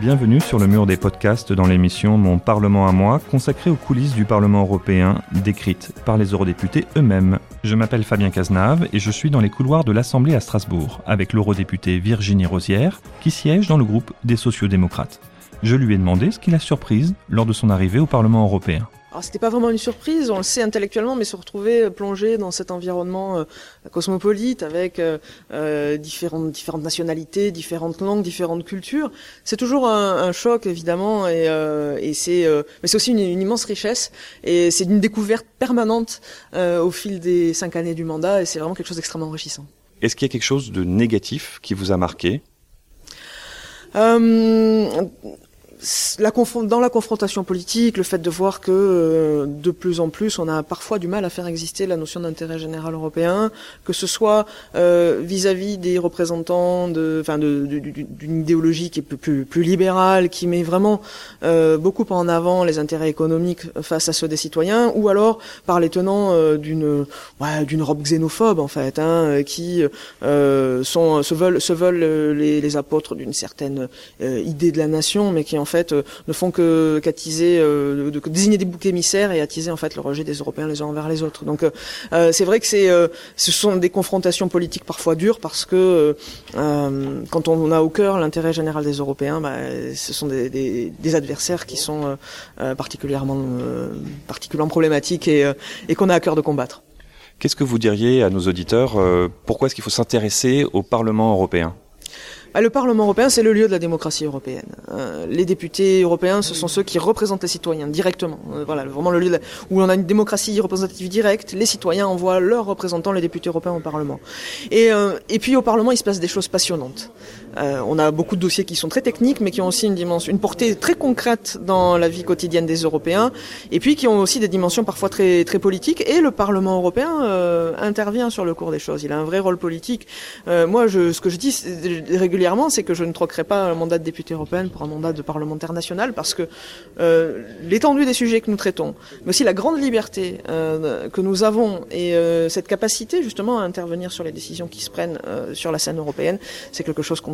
bienvenue sur le mur des podcasts dans l'émission Mon Parlement à moi, consacrée aux coulisses du Parlement européen, décrites par les eurodéputés eux-mêmes. Je m'appelle Fabien Cazenave et je suis dans les couloirs de l'Assemblée à Strasbourg, avec l'eurodéputée Virginie Rosière, qui siège dans le groupe des sociodémocrates. Je lui ai demandé ce qui l'a surprise lors de son arrivée au Parlement européen. Alors c'était pas vraiment une surprise, on le sait intellectuellement, mais se retrouver plongé dans cet environnement euh, cosmopolite avec euh, euh, différentes différentes nationalités, différentes langues, différentes cultures, c'est toujours un, un, choc évidemment et, et c'est mais c'est aussi une, une, immense richesse et c'est une découverte permanente au fil des cinq années du mandat et c'est vraiment quelque chose d'extrêmement enrichissant. Est-ce qu'il y a quelque chose de négatif qui vous a marqué? La dans la confrontation politique, le fait de voir que euh, de plus en plus, on a parfois du mal à faire exister la notion d'intérêt général européen, que ce soit euh, vis-à-vis des représentants d'une idéologie qui est plus, plus, libérale, qui met vraiment euh, beaucoup en avant les intérêts économiques face à ceux des citoyens, ou alors par les tenants d'une, ouais, d'une robe xénophobe en fait, hein, qui sont se veulent se veulent les, les apôtres d'une certaine idée de la nation, mais qui en fait euh, ne font que qu'attiser, euh, de, désigner des boucs émissaires et attiser en fait le rejet des Européens les uns envers les autres. Donc euh, c'est vrai que c'est, ce sont des confrontations politiques parfois dures parce que quand on a au cœur l'intérêt général des Européens, bah, ce sont des, des, des, adversaires qui sont particulièrement particulièrement problématiques et, et qu'on a à cœur de combattre. Qu'est-ce que vous diriez à nos auditeurs Pourquoi est-ce qu'il faut s'intéresser au Parlement européen? Le Parlement européen, c'est le lieu de la démocratie européenne. Euh, les députés européens, ce sont ceux qui représentent les citoyens directement. Euh, voilà, vraiment le lieu où on a une démocratie représentative directe. Les citoyens envoient leurs représentants, les députés européens, au Parlement. Et, euh, et puis au Parlement, il se passe des choses passionnantes. On a beaucoup de dossiers qui sont très techniques, mais qui ont aussi une dimension, une portée très concrète dans la vie quotidienne des Européens, et puis qui ont aussi des dimensions parfois très très politiques. Et le Parlement européen intervient sur le cours des choses. Il a un vrai rôle politique. moi, je, ce que je dis régulièrement c'est que je ne troquerai pas un mandat de député européen pour un mandat de parlementaire national, parce que euh, l'étendue des sujets que nous traitons, mais aussi la grande liberté euh, que nous avons et euh, cette capacité justement à intervenir sur les décisions qui se prennent sur la scène européenne, c'est quelque chose qu'on